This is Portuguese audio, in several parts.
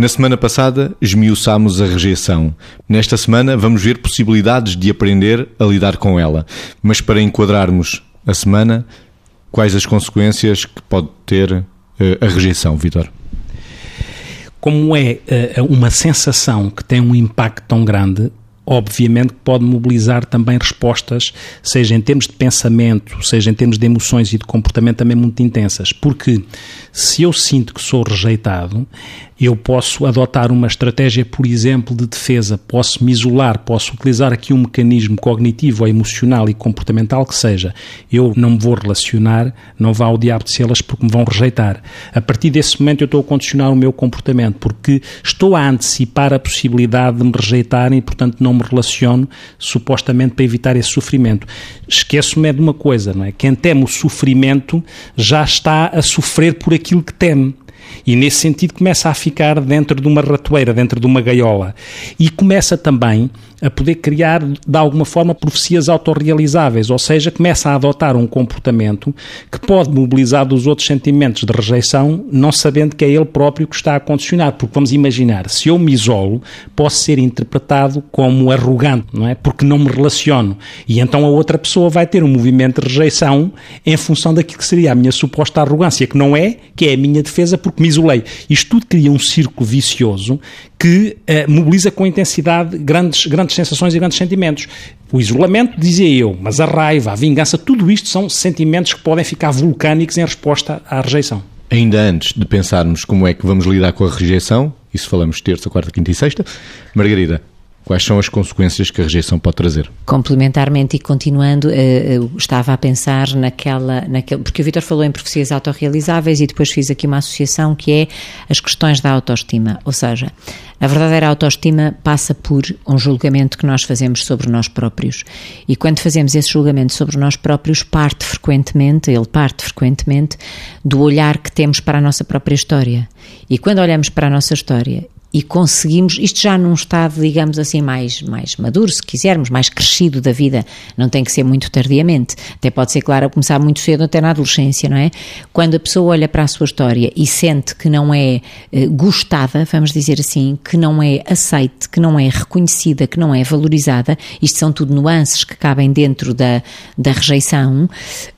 Na semana passada, esmiuçámos a rejeição. Nesta semana, vamos ver possibilidades de aprender a lidar com ela. Mas para enquadrarmos a semana, quais as consequências que pode ter uh, a rejeição, Vitor? Como é uh, uma sensação que tem um impacto tão grande, obviamente pode mobilizar também respostas, seja em termos de pensamento, seja em termos de emoções e de comportamento também muito intensas. Porque se eu sinto que sou rejeitado, eu posso adotar uma estratégia, por exemplo, de defesa, posso me isolar, posso utilizar aqui um mecanismo cognitivo ou emocional e comportamental que seja, eu não me vou relacionar, não vá ao diabo de celas porque me vão rejeitar. A partir desse momento eu estou a condicionar o meu comportamento porque estou a antecipar a possibilidade de me rejeitarem e, portanto, não me relaciono supostamente para evitar esse sofrimento. Esqueço-me de uma coisa, não é? Quem teme o sofrimento já está a sofrer por aquilo que teme. E nesse sentido começa a ficar dentro de uma ratoeira, dentro de uma gaiola. E começa também a poder criar, de alguma forma, profecias autorrealizáveis, ou seja, começa a adotar um comportamento que pode mobilizar dos outros sentimentos de rejeição, não sabendo que é ele próprio que está a condicionar. Porque vamos imaginar, se eu me isolo, posso ser interpretado como arrogante, não é? Porque não me relaciono. E então a outra pessoa vai ter um movimento de rejeição em função daquilo que seria a minha suposta arrogância, que não é, que é a minha defesa porque me isolei. Isto tudo cria um círculo vicioso que uh, mobiliza com intensidade grandes, grandes sensações e grandes sentimentos. O isolamento, dizia eu, mas a raiva, a vingança, tudo isto são sentimentos que podem ficar vulcânicos em resposta à rejeição. Ainda antes de pensarmos como é que vamos lidar com a rejeição, isso falamos terça, quarta, quinta e sexta, Margarida, Quais são as consequências que a rejeição pode trazer? Complementarmente e continuando, uh, estava a pensar naquela, naquele, porque o Vitor falou em profecias autorrealizáveis e depois fiz aqui uma associação que é as questões da autoestima, ou seja, a verdadeira autoestima passa por um julgamento que nós fazemos sobre nós próprios. E quando fazemos esse julgamento sobre nós próprios, parte frequentemente, ele parte frequentemente do olhar que temos para a nossa própria história. E quando olhamos para a nossa história e conseguimos, isto já num estado, digamos assim, mais, mais maduro, se quisermos, mais crescido da vida, não tem que ser muito tardiamente, até pode ser, claro, começar muito cedo, até na adolescência, não é? Quando a pessoa olha para a sua história e sente que não é eh, gostada, vamos dizer assim, que não é aceite, que não é reconhecida, que não é valorizada, isto são tudo nuances que cabem dentro da, da rejeição,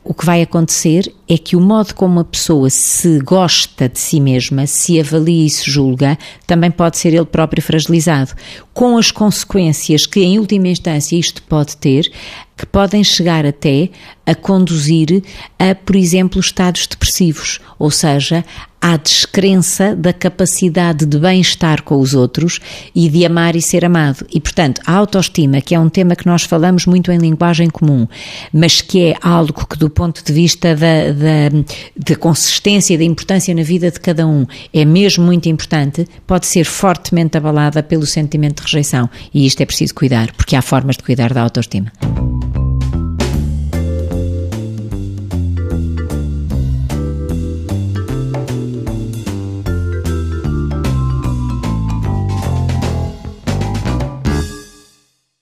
o que vai acontecer é que o modo como a pessoa se gosta de si mesma, se avalia e se julga, também pode ser ele próprio fragilizado, com as consequências que, em última instância, isto pode ter, que podem chegar até a conduzir a, por exemplo, estados depressivos, ou seja, à descrença da capacidade de bem-estar com os outros e de amar e ser amado. E, portanto, a autoestima, que é um tema que nós falamos muito em linguagem comum, mas que é algo que, do ponto de vista da, da, da consistência e da importância na vida de cada um, é mesmo muito importante, pode ser fortemente abalada pelo sentimento de rejeição. E isto é preciso cuidar, porque há formas de cuidar da autoestima.